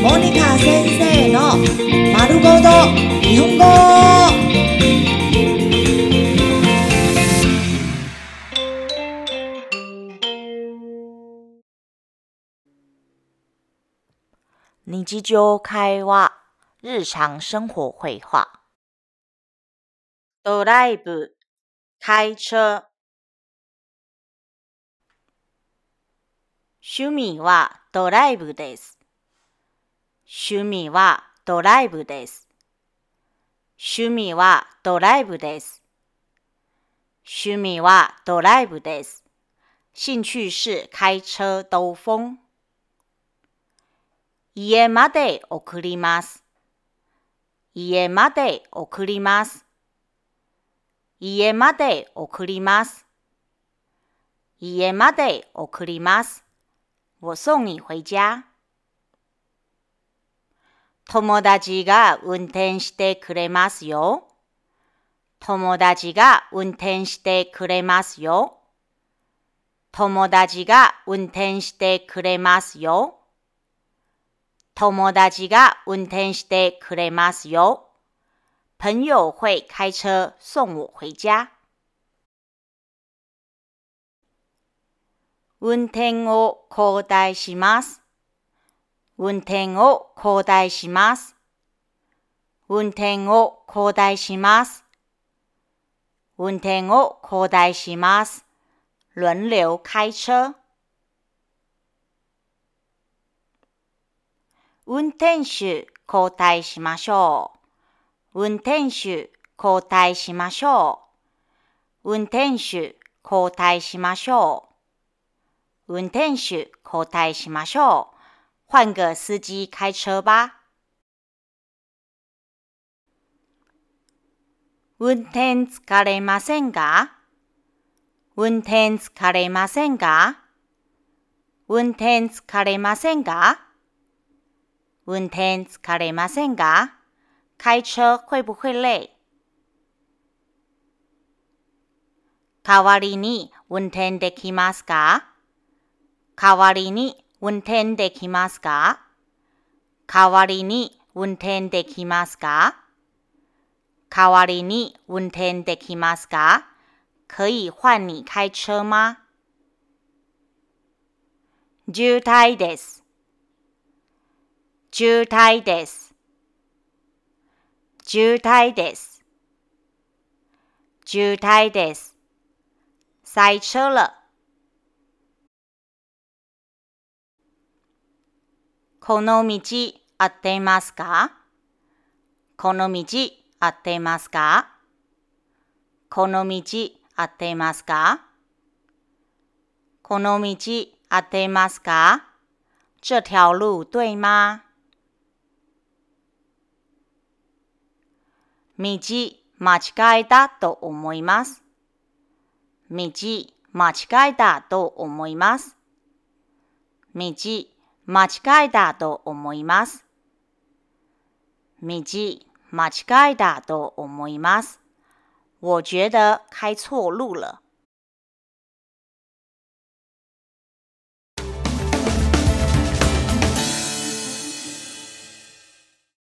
モニカ先生の丸ごと日本語。日常会話、日常生活会話。ドライブ、開車。趣味はドライブです。趣味はドライブです。趣味はドライブです。趣味はドライブです。興趣是開車兜風。家まで送ります。家まで送ります。家まで送ります。家まで送ります。我送你回家。友達が運転してくれますよ。友達が運転してくれますよ。友達が運転してくれますよ。友達が運転してくれますよ。朋友会開車送我回家。運転を交代します。運転を交代します。運転を交代します。運転を交代します。輪流開車。運転手交代しましょう。運転手交代しましょう。運転手交代しましょう。運転手交代しましょう。換個司機開車吧。運転疲れませんか運転疲れませんか運転疲れませんか運転疲れませんか開車会不会累？代わりに運転できますか代わりに運転できますか？代わりに運転できますか？代わりに運転できますか？可以換你開車嗎渋滞です。渋滞です。渋滞です。渋滞です。塞車了。この道合っていますか？この道合っていますか？この道合っていますか？この道合っていますか？这条路对吗？道間違えたと思います？道間違えたと思います？道間違えたと思います。道間違えたと思います。我觉得開错路了。